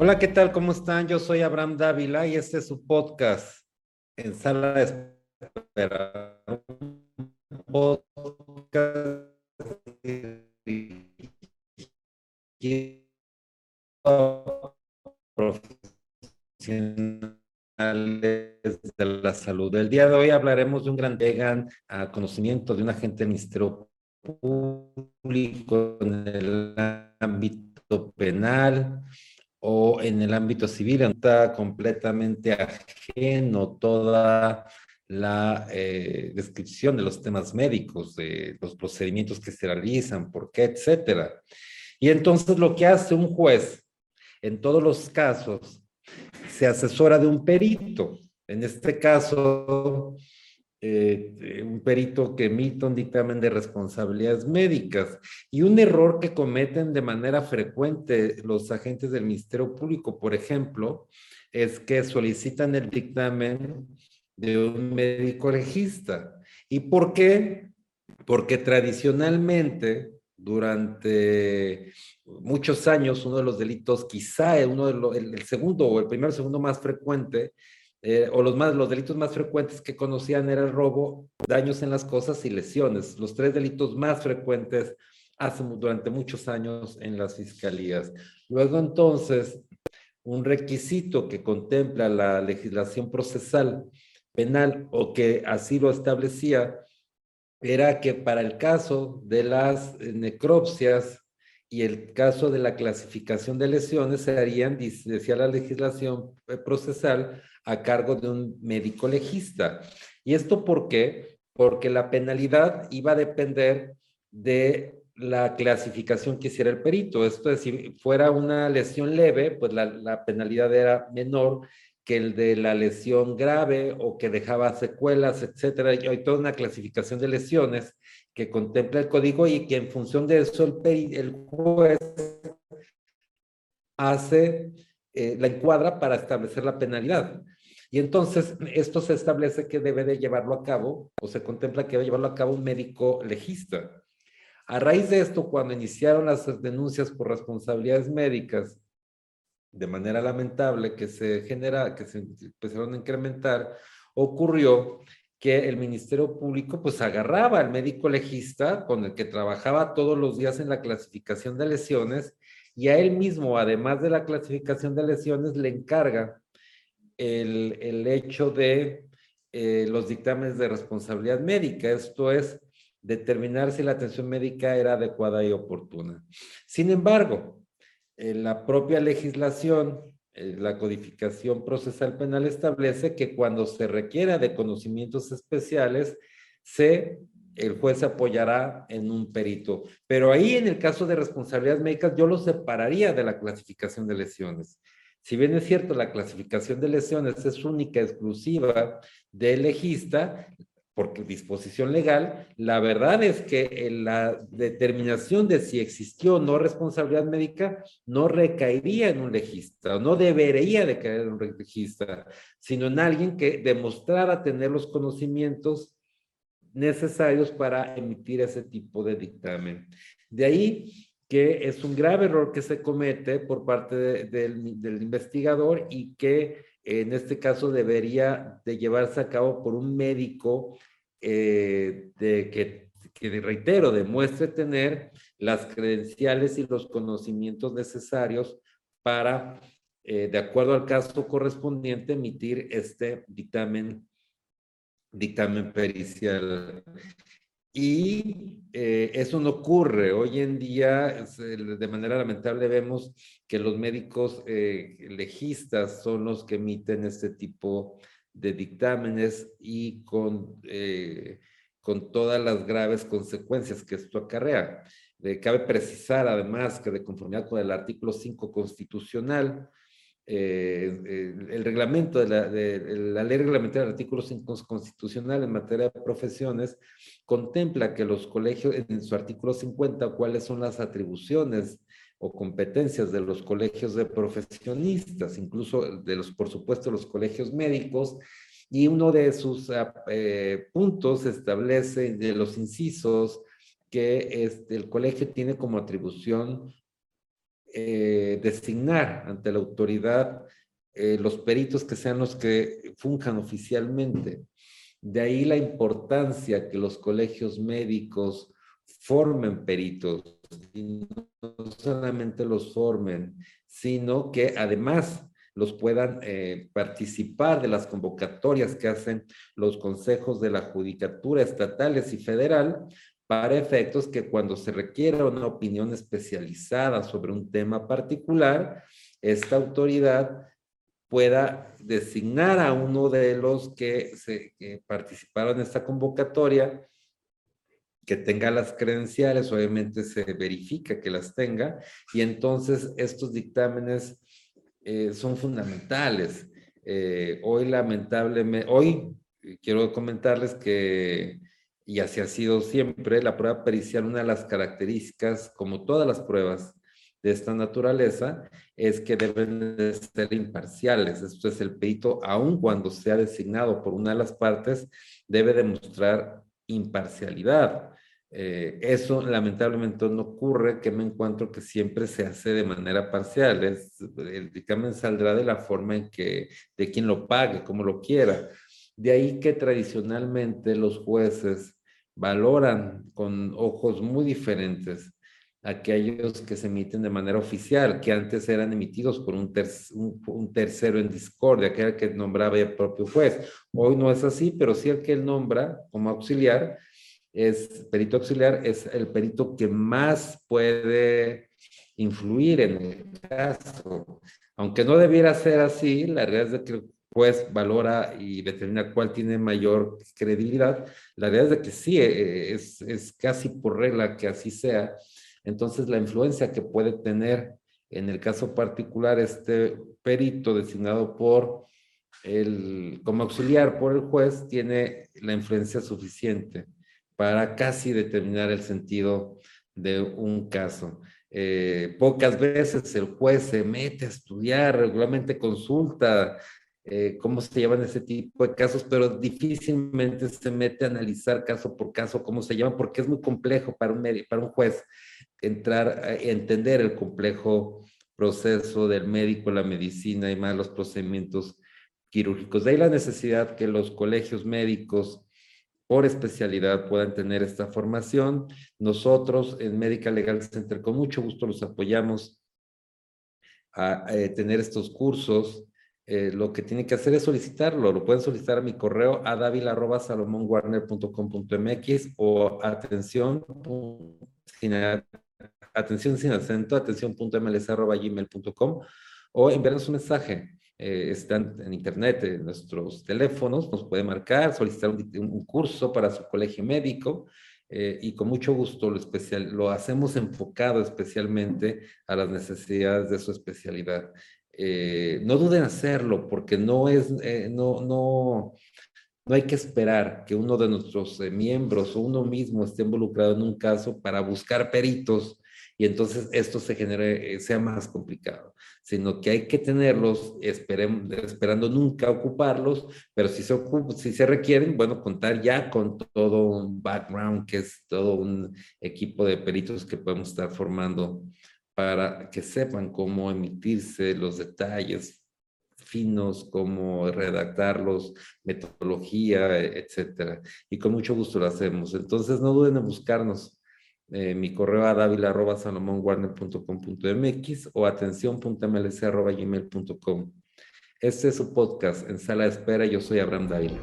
Hola, ¿qué tal? ¿Cómo están? Yo soy Abraham Dávila y este es su podcast en sala de espera. podcast profesionales de la salud. El día de hoy hablaremos de un gran llegan a conocimiento de un agente del Ministerio Público en el ámbito penal o en el ámbito civil está completamente ajeno toda la eh, descripción de los temas médicos, de los procedimientos que se realizan, por qué, etcétera. Y entonces lo que hace un juez en todos los casos se asesora de un perito. En este caso, eh, un perito que emite un dictamen de responsabilidades médicas y un error que cometen de manera frecuente los agentes del Ministerio Público, por ejemplo, es que solicitan el dictamen de un médico legista. ¿Y por qué? Porque tradicionalmente, durante muchos años, uno de los delitos, quizá uno de el, el segundo o el primer segundo más frecuente, eh, o los, más, los delitos más frecuentes que conocían era el robo, daños en las cosas y lesiones. Los tres delitos más frecuentes hace, durante muchos años en las fiscalías. Luego entonces, un requisito que contempla la legislación procesal penal o que así lo establecía era que para el caso de las necropsias y el caso de la clasificación de lesiones se harían, decía la legislación eh, procesal, a cargo de un médico legista. ¿Y esto por qué? Porque la penalidad iba a depender de la clasificación que hiciera el perito. Esto es, si fuera una lesión leve, pues la, la penalidad era menor que el de la lesión grave o que dejaba secuelas, etcétera. Y hay toda una clasificación de lesiones que contempla el código y que en función de eso el, el juez hace eh, la encuadra para establecer la penalidad. Y entonces esto se establece que debe de llevarlo a cabo o se contempla que debe llevarlo a cabo un médico legista. A raíz de esto, cuando iniciaron las denuncias por responsabilidades médicas, de manera lamentable que se genera, que se empezaron a incrementar, ocurrió que el Ministerio Público pues agarraba al médico legista con el que trabajaba todos los días en la clasificación de lesiones y a él mismo, además de la clasificación de lesiones, le encarga el, hecho de eh, los dictámenes de responsabilidad médica, esto es, determinar si la atención médica era adecuada y oportuna. Sin embargo, en la propia legislación, la codificación procesal penal establece que cuando se requiera de conocimientos especiales, se, el juez apoyará en un perito. Pero ahí, en el caso de responsabilidades médicas, yo lo separaría de la clasificación de lesiones. Si bien es cierto, la clasificación de lesiones es única, exclusiva del legista, porque disposición legal, la verdad es que la determinación de si existió o no responsabilidad médica no recaería en un legista, no debería de caer en un legista, sino en alguien que demostrara tener los conocimientos necesarios para emitir ese tipo de dictamen. De ahí que es un grave error que se comete por parte del investigador y que en este caso debería de llevarse a cabo por un médico eh, de que, que, reitero, demuestre tener las credenciales y los conocimientos necesarios para, eh, de acuerdo al caso correspondiente, emitir este dictamen, dictamen pericial. Y eh, eso no ocurre. Hoy en día, de manera lamentable, vemos que los médicos legistas son los que emiten este tipo de dictámenes y con, eh, con todas las graves consecuencias que esto acarrea. cabe precisar además que de conformidad con el artículo 5 constitucional, eh, el, reglamento de la, de, la, ley reglamentaria del artículo 5 constitucional en materia de profesiones contempla que los colegios, en su artículo 50, cuáles son las atribuciones o competencias de los colegios de profesionistas, incluso de los, por supuesto, los colegios médicos, y uno de sus ah, eh, puntos establece de los incisos que este, el colegio tiene como atribución eh, designar ante la autoridad eh, los peritos que sean los que funjan oficialmente. De ahí la importancia que los colegios médicos formen peritos, no solamente los formen, sino que además los puedan eh, participar de las convocatorias que hacen los consejos de la judicatura estatales y federal para efectos que cuando se requiera una opinión especializada sobre un tema particular, esta autoridad pueda designar a uno de los que, se, participaron en esta convocatoria, que tenga las credenciales, obviamente se verifica que las tenga, y entonces estos dictámenes eh, son fundamentales. Eh, hoy lamentablemente, hoy quiero comentarles que, y así ha sido siempre, la prueba pericial, una de las características, como todas las pruebas, de esta naturaleza es que deben de ser imparciales. Esto es el perito, aun cuando sea designado por una de las partes, debe demostrar imparcialidad. Eh, eso lamentablemente no ocurre, que me encuentro que siempre se hace de manera parcial. Es, el dictamen saldrá de la forma en que, de quien lo pague, como lo quiera. De ahí que tradicionalmente los jueces valoran con ojos muy diferentes aquellos que se emiten de manera oficial, que antes eran emitidos por un, un, tercero en discordia, que era que nombraba el propio juez. Hoy no es así, pero sí el que él nombra como auxiliar, es perito auxiliar, es el perito que más puede influir en el caso. Aunque no debiera ser así, la realidad es que el juez valora y determina cuál tiene mayor credibilidad. La realidad es que sí, eh, es, es casi por regla que así sea entonces, la influencia que puede tener en el caso particular este perito designado por el, como auxiliar por el juez tiene la influencia suficiente para casi determinar el sentido de un caso. Eh, pocas veces el juez se mete a estudiar, regularmente consulta eh, cómo se llevan ese tipo de casos, pero difícilmente se mete a analizar caso por caso cómo se llevan, porque es muy complejo para un, para un juez entrar a entender el complejo proceso del médico, la medicina y más los procedimientos quirúrgicos. De ahí la necesidad que los colegios médicos por especialidad puedan tener esta formación. Nosotros en Medical Legal Center con mucho gusto los apoyamos a, eh, tener estos cursos. Eh, lo que tienen que hacer es solicitarlo. Lo pueden solicitar a mi correo a davila.salomonwarner.com.mx o atención atención sin acento, atención.mls.gmail.com o enviarnos un mensaje. Eh, están en internet, en nuestros teléfonos, nos puede marcar, solicitar un, curso para su colegio médico eh, y con mucho gusto lo, especial, lo hacemos enfocado especialmente a las necesidades de su especialidad. Eh, no duden en hacerlo porque no es, no, no, no hay que esperar que uno de nuestros miembros o uno mismo esté involucrado en un caso para buscar peritos y entonces esto se genere, eh, sea más complicado, sino que hay que tenerlos esperando nunca ocuparlos, pero si se, si se requieren, bueno, contar ya con todo un background, que es todo un equipo de peritos que podemos estar formando para que sepan cómo emitirse los detalles finos, cómo redactarlos, metodología, etcétera. Y con mucho gusto lo hacemos. Entonces, no duden en buscarnos eh, mi correo a davila.salomonwarner.com.mx o atención.mlc.gmail.com. Este es su podcast en sala de espera. Yo soy Abraham Dávila.